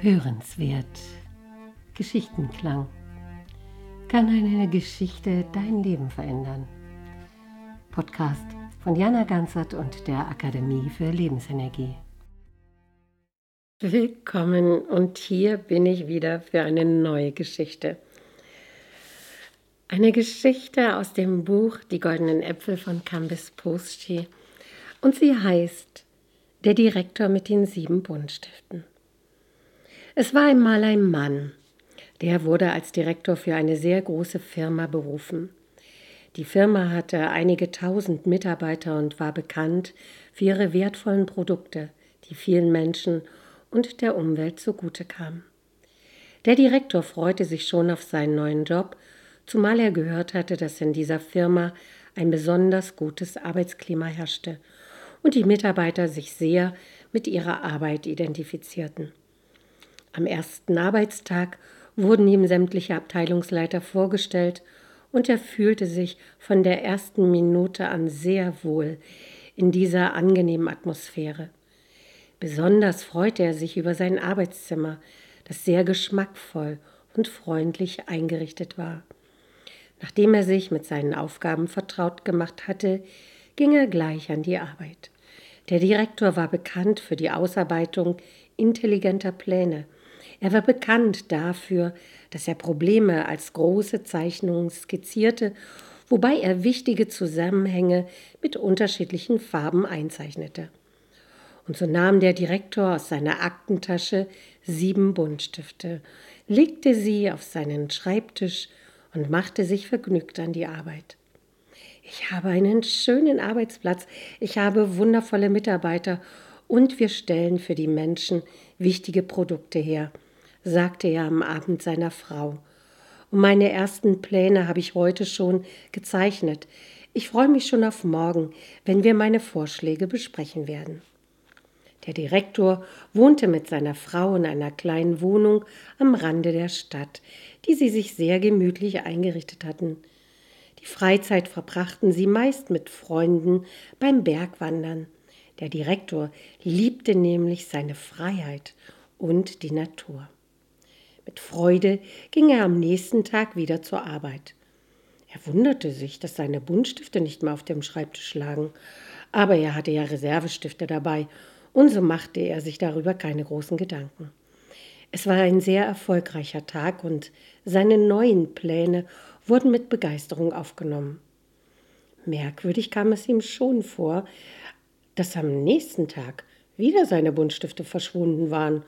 Hörenswert. Geschichtenklang. Kann eine Geschichte dein Leben verändern? Podcast von Jana Ganzert und der Akademie für Lebensenergie. Willkommen und hier bin ich wieder für eine neue Geschichte. Eine Geschichte aus dem Buch Die goldenen Äpfel von Cambis Poschi und sie heißt Der Direktor mit den sieben Buntstiften. Es war einmal ein Mann, der wurde als Direktor für eine sehr große Firma berufen. Die Firma hatte einige tausend Mitarbeiter und war bekannt für ihre wertvollen Produkte, die vielen Menschen und der Umwelt zugute kamen. Der Direktor freute sich schon auf seinen neuen Job, zumal er gehört hatte, dass in dieser Firma ein besonders gutes Arbeitsklima herrschte und die Mitarbeiter sich sehr mit ihrer Arbeit identifizierten. Am ersten Arbeitstag wurden ihm sämtliche Abteilungsleiter vorgestellt und er fühlte sich von der ersten Minute an sehr wohl in dieser angenehmen Atmosphäre. Besonders freute er sich über sein Arbeitszimmer, das sehr geschmackvoll und freundlich eingerichtet war. Nachdem er sich mit seinen Aufgaben vertraut gemacht hatte, ging er gleich an die Arbeit. Der Direktor war bekannt für die Ausarbeitung intelligenter Pläne er war bekannt dafür, dass er Probleme als große Zeichnungen skizzierte, wobei er wichtige Zusammenhänge mit unterschiedlichen Farben einzeichnete. Und so nahm der Direktor aus seiner Aktentasche sieben Buntstifte, legte sie auf seinen Schreibtisch und machte sich vergnügt an die Arbeit. Ich habe einen schönen Arbeitsplatz, ich habe wundervolle Mitarbeiter und wir stellen für die Menschen wichtige Produkte her, sagte er am Abend seiner Frau. Und meine ersten Pläne habe ich heute schon gezeichnet. Ich freue mich schon auf morgen, wenn wir meine Vorschläge besprechen werden. Der Direktor wohnte mit seiner Frau in einer kleinen Wohnung am Rande der Stadt, die sie sich sehr gemütlich eingerichtet hatten. Die Freizeit verbrachten sie meist mit Freunden beim Bergwandern. Der Direktor liebte nämlich seine Freiheit und die Natur. Freude ging er am nächsten Tag wieder zur Arbeit. Er wunderte sich, dass seine Buntstifte nicht mehr auf dem Schreibtisch lagen, aber er hatte ja Reservestifte dabei, und so machte er sich darüber keine großen Gedanken. Es war ein sehr erfolgreicher Tag und seine neuen Pläne wurden mit Begeisterung aufgenommen. Merkwürdig kam es ihm schon vor, dass am nächsten Tag wieder seine Buntstifte verschwunden waren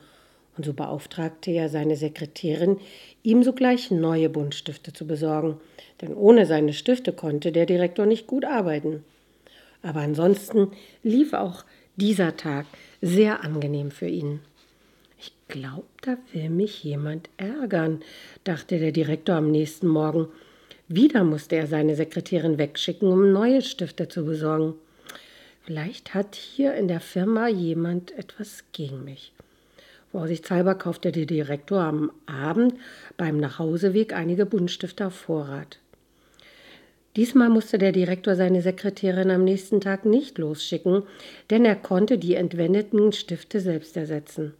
und so beauftragte er seine Sekretärin, ihm sogleich neue Buntstifte zu besorgen, denn ohne seine Stifte konnte der Direktor nicht gut arbeiten. Aber ansonsten lief auch dieser Tag sehr angenehm für ihn. Ich glaube, da will mich jemand ärgern, dachte der Direktor am nächsten Morgen. Wieder musste er seine Sekretärin wegschicken, um neue Stifte zu besorgen. Vielleicht hat hier in der Firma jemand etwas gegen mich. Vorsichtshalber kaufte der Direktor am Abend beim Nachhauseweg einige Buntstifte auf Vorrat. Diesmal musste der Direktor seine Sekretärin am nächsten Tag nicht losschicken, denn er konnte die entwendeten Stifte selbst ersetzen.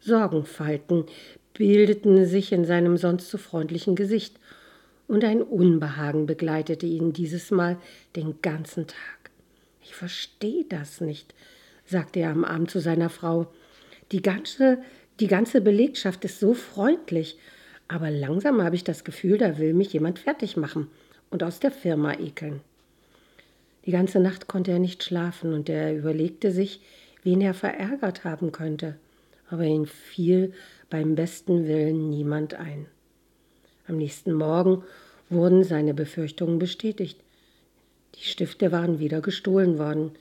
Sorgenfalten bildeten sich in seinem sonst so freundlichen Gesicht, und ein Unbehagen begleitete ihn dieses Mal den ganzen Tag. Ich verstehe das nicht, sagte er am Abend zu seiner Frau. Die ganze, die ganze Belegschaft ist so freundlich, aber langsam habe ich das Gefühl, da will mich jemand fertig machen und aus der Firma ekeln. Die ganze Nacht konnte er nicht schlafen und er überlegte sich, wen er verärgert haben könnte, aber ihm fiel beim besten Willen niemand ein. Am nächsten Morgen wurden seine Befürchtungen bestätigt. Die Stifte waren wieder gestohlen worden,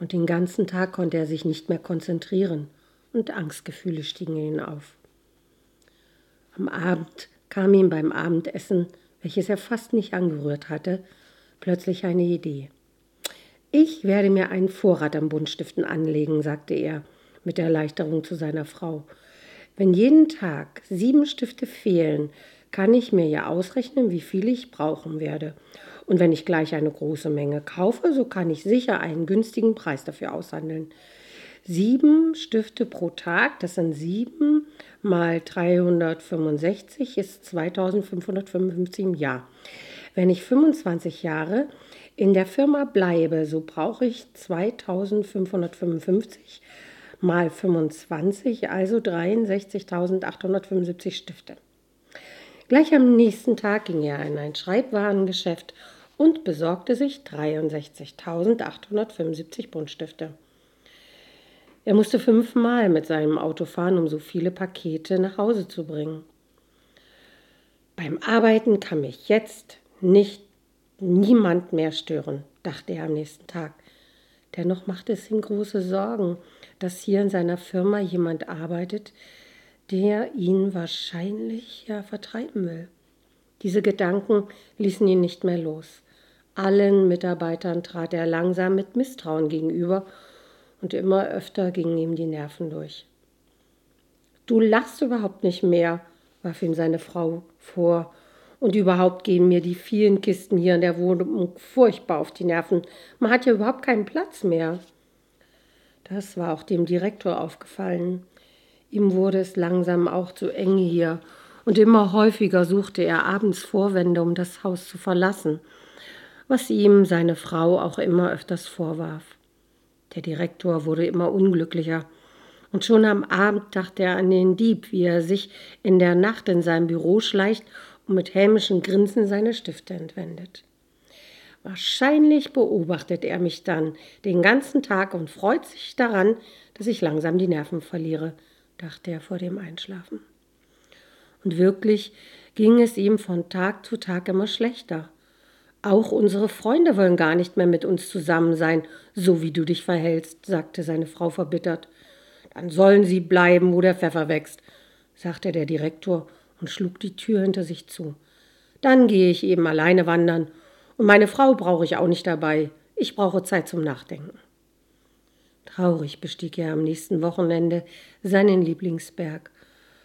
und den ganzen Tag konnte er sich nicht mehr konzentrieren und Angstgefühle stiegen ihn auf. Am Abend kam ihm beim Abendessen, welches er fast nicht angerührt hatte, plötzlich eine Idee. Ich werde mir einen Vorrat an Buntstiften anlegen, sagte er mit Erleichterung zu seiner Frau. Wenn jeden Tag sieben Stifte fehlen, kann ich mir ja ausrechnen, wie viel ich brauchen werde. Und wenn ich gleich eine große Menge kaufe, so kann ich sicher einen günstigen Preis dafür aushandeln. Sieben Stifte pro Tag, das sind sieben mal 365, ist 2555 im Jahr. Wenn ich 25 Jahre in der Firma bleibe, so brauche ich 2555 mal 25, also 63.875 Stifte. Gleich am nächsten Tag ging er in ein Schreibwarengeschäft und besorgte sich 63.875 Buntstifte. Er musste fünfmal mit seinem Auto fahren, um so viele Pakete nach Hause zu bringen. Beim Arbeiten kann mich jetzt nicht niemand mehr stören, dachte er am nächsten Tag. Dennoch machte es ihm große Sorgen, dass hier in seiner Firma jemand arbeitet, der ihn wahrscheinlich ja vertreiben will. Diese Gedanken ließen ihn nicht mehr los. Allen Mitarbeitern trat er langsam mit Misstrauen gegenüber und immer öfter gingen ihm die Nerven durch. Du lachst überhaupt nicht mehr, warf ihm seine Frau vor. Und überhaupt gehen mir die vielen Kisten hier in der Wohnung furchtbar auf die Nerven. Man hat ja überhaupt keinen Platz mehr. Das war auch dem Direktor aufgefallen. Ihm wurde es langsam auch zu eng hier, und immer häufiger suchte er abends Vorwände, um das Haus zu verlassen, was ihm seine Frau auch immer öfters vorwarf. Der Direktor wurde immer unglücklicher, und schon am Abend dachte er an den Dieb, wie er sich in der Nacht in sein Büro schleicht und mit hämischem Grinsen seine Stifte entwendet. Wahrscheinlich beobachtet er mich dann den ganzen Tag und freut sich daran, dass ich langsam die Nerven verliere, dachte er vor dem Einschlafen. Und wirklich ging es ihm von Tag zu Tag immer schlechter. Auch unsere Freunde wollen gar nicht mehr mit uns zusammen sein, so wie du dich verhältst, sagte seine Frau verbittert. Dann sollen sie bleiben, wo der Pfeffer wächst, sagte der Direktor und schlug die Tür hinter sich zu. Dann gehe ich eben alleine wandern und meine Frau brauche ich auch nicht dabei. Ich brauche Zeit zum Nachdenken. Traurig bestieg er am nächsten Wochenende seinen Lieblingsberg,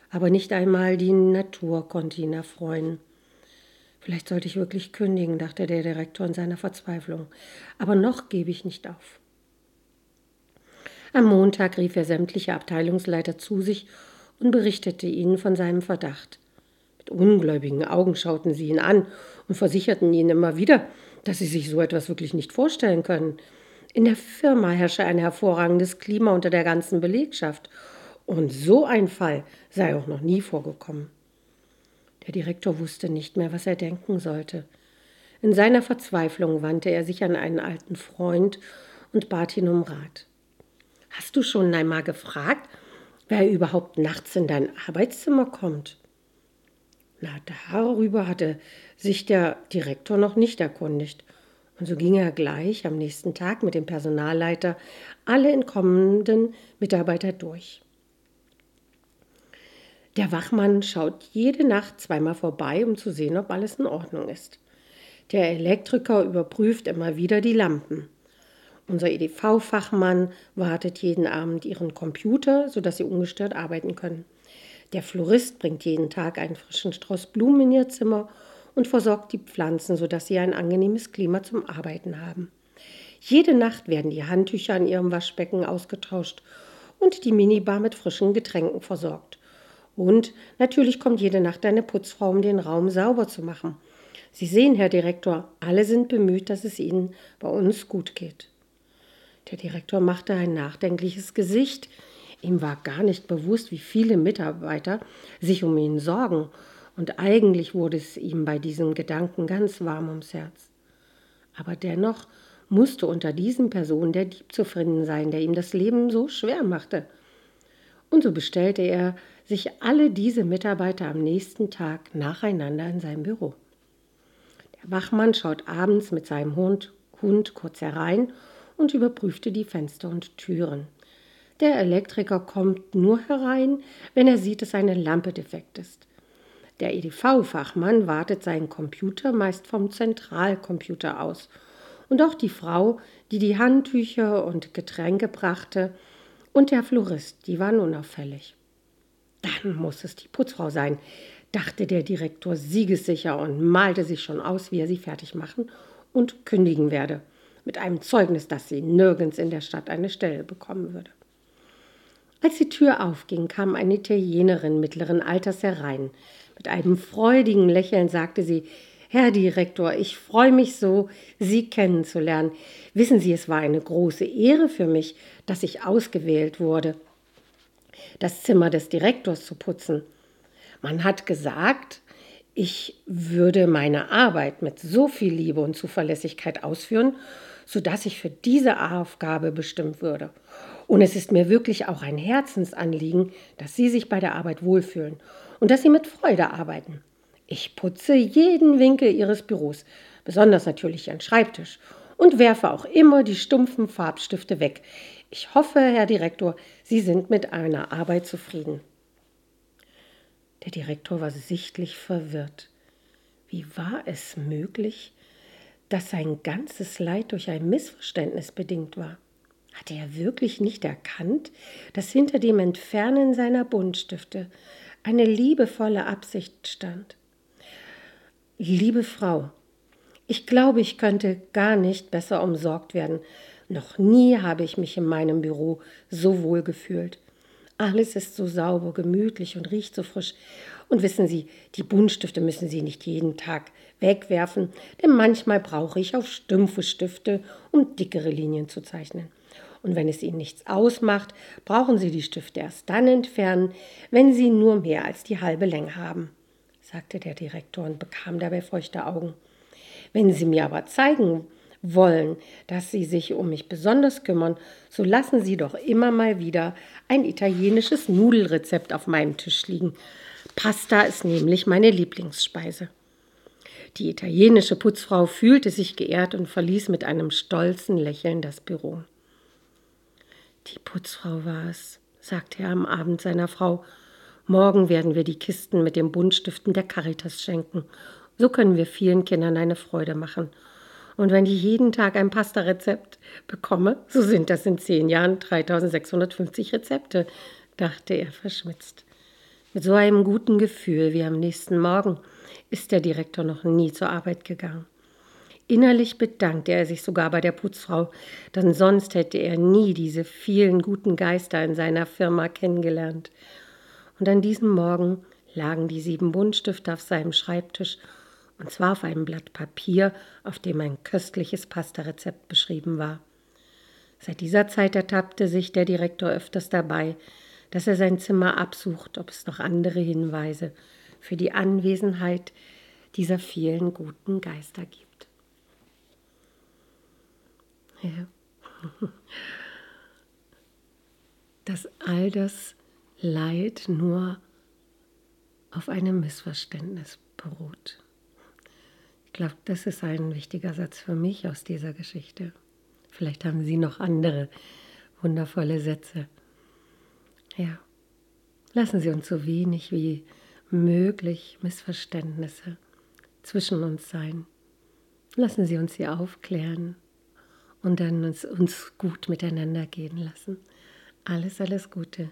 aber nicht einmal die Natur konnte ihn erfreuen. Vielleicht sollte ich wirklich kündigen, dachte der Direktor in seiner Verzweiflung, aber noch gebe ich nicht auf. Am Montag rief er sämtliche Abteilungsleiter zu sich und berichtete ihnen von seinem Verdacht. Mit ungläubigen Augen schauten sie ihn an und versicherten ihn immer wieder, dass sie sich so etwas wirklich nicht vorstellen können. In der Firma herrsche ein hervorragendes Klima unter der ganzen Belegschaft. Und so ein Fall sei auch noch nie vorgekommen. Der Direktor wusste nicht mehr, was er denken sollte. In seiner Verzweiflung wandte er sich an einen alten Freund und bat ihn um Rat. Hast du schon einmal gefragt, wer überhaupt nachts in dein Arbeitszimmer kommt? Na, darüber hatte sich der Direktor noch nicht erkundigt. Und so ging er gleich am nächsten Tag mit dem Personalleiter alle entkommenden Mitarbeiter durch. Der Wachmann schaut jede Nacht zweimal vorbei, um zu sehen, ob alles in Ordnung ist. Der Elektriker überprüft immer wieder die Lampen. Unser EDV-Fachmann wartet jeden Abend ihren Computer, sodass sie ungestört arbeiten können. Der Florist bringt jeden Tag einen frischen Strauß Blumen in ihr Zimmer und versorgt die Pflanzen, sodass sie ein angenehmes Klima zum Arbeiten haben. Jede Nacht werden die Handtücher an ihrem Waschbecken ausgetauscht und die Minibar mit frischen Getränken versorgt. Und natürlich kommt jede Nacht eine Putzfrau, um den Raum sauber zu machen. Sie sehen, Herr Direktor, alle sind bemüht, dass es Ihnen bei uns gut geht. Der Direktor machte ein nachdenkliches Gesicht. Ihm war gar nicht bewusst, wie viele Mitarbeiter sich um ihn sorgen, und eigentlich wurde es ihm bei diesem Gedanken ganz warm ums Herz. Aber dennoch musste unter diesen Personen der Dieb zu finden sein, der ihm das Leben so schwer machte. Und so bestellte er sich alle diese Mitarbeiter am nächsten Tag nacheinander in sein Büro. Der Wachmann schaut abends mit seinem Hund, Hund kurz herein und überprüfte die Fenster und Türen. Der Elektriker kommt nur herein, wenn er sieht, dass eine Lampe defekt ist. Der EDV-Fachmann wartet seinen Computer meist vom Zentralcomputer aus. Und auch die Frau, die die Handtücher und Getränke brachte, und der Florist, die waren unauffällig. Dann muss es die Putzfrau sein, dachte der Direktor siegessicher und malte sich schon aus, wie er sie fertig machen und kündigen werde, mit einem Zeugnis, dass sie nirgends in der Stadt eine Stelle bekommen würde. Als die Tür aufging, kam eine Italienerin mittleren Alters herein. Mit einem freudigen Lächeln sagte sie, Herr Direktor, ich freue mich so, Sie kennenzulernen. Wissen Sie, es war eine große Ehre für mich, dass ich ausgewählt wurde, das Zimmer des Direktors zu putzen. Man hat gesagt, ich würde meine Arbeit mit so viel Liebe und Zuverlässigkeit ausführen, sodass ich für diese Aufgabe bestimmt würde. Und es ist mir wirklich auch ein Herzensanliegen, dass Sie sich bei der Arbeit wohlfühlen und dass Sie mit Freude arbeiten. Ich putze jeden Winkel Ihres Büros, besonders natürlich Ihren Schreibtisch, und werfe auch immer die stumpfen Farbstifte weg. Ich hoffe, Herr Direktor, Sie sind mit einer Arbeit zufrieden. Der Direktor war sichtlich verwirrt. Wie war es möglich, dass sein ganzes Leid durch ein Missverständnis bedingt war? Hatte er wirklich nicht erkannt, dass hinter dem Entfernen seiner Buntstifte eine liebevolle Absicht stand? Liebe Frau, ich glaube, ich könnte gar nicht besser umsorgt werden. Noch nie habe ich mich in meinem Büro so wohl gefühlt. Alles ist so sauber, gemütlich und riecht so frisch. Und wissen Sie, die Buntstifte müssen Sie nicht jeden Tag wegwerfen, denn manchmal brauche ich auch stumpfe Stifte, um dickere Linien zu zeichnen. Und wenn es Ihnen nichts ausmacht, brauchen Sie die Stifte erst dann entfernen, wenn sie nur mehr als die halbe Länge haben sagte der Direktor und bekam dabei feuchte Augen. Wenn Sie mir aber zeigen wollen, dass Sie sich um mich besonders kümmern, so lassen Sie doch immer mal wieder ein italienisches Nudelrezept auf meinem Tisch liegen. Pasta ist nämlich meine Lieblingsspeise. Die italienische Putzfrau fühlte sich geehrt und verließ mit einem stolzen Lächeln das Büro. Die Putzfrau war es, sagte er am Abend seiner Frau Morgen werden wir die Kisten mit den Buntstiften der Caritas schenken. So können wir vielen Kindern eine Freude machen. Und wenn ich jeden Tag ein Pasta-Rezept bekomme, so sind das in zehn Jahren 3650 Rezepte, dachte er verschmitzt. Mit so einem guten Gefühl wie am nächsten Morgen ist der Direktor noch nie zur Arbeit gegangen. Innerlich bedankte er sich sogar bei der Putzfrau, denn sonst hätte er nie diese vielen guten Geister in seiner Firma kennengelernt und an diesem Morgen lagen die sieben Buntstifte auf seinem Schreibtisch, und zwar auf einem Blatt Papier, auf dem ein köstliches Pastarezept beschrieben war. Seit dieser Zeit ertappte sich der Direktor öfters dabei, dass er sein Zimmer absucht, ob es noch andere Hinweise für die Anwesenheit dieser vielen guten Geister gibt. Ja. Dass all das Leid nur auf einem Missverständnis beruht. Glaube, das ist ein wichtiger Satz für mich aus dieser Geschichte. Vielleicht haben Sie noch andere wundervolle Sätze. Ja, lassen Sie uns so wenig wie möglich Missverständnisse zwischen uns sein. Lassen Sie uns sie aufklären und dann uns, uns gut miteinander gehen lassen. Alles, alles Gute.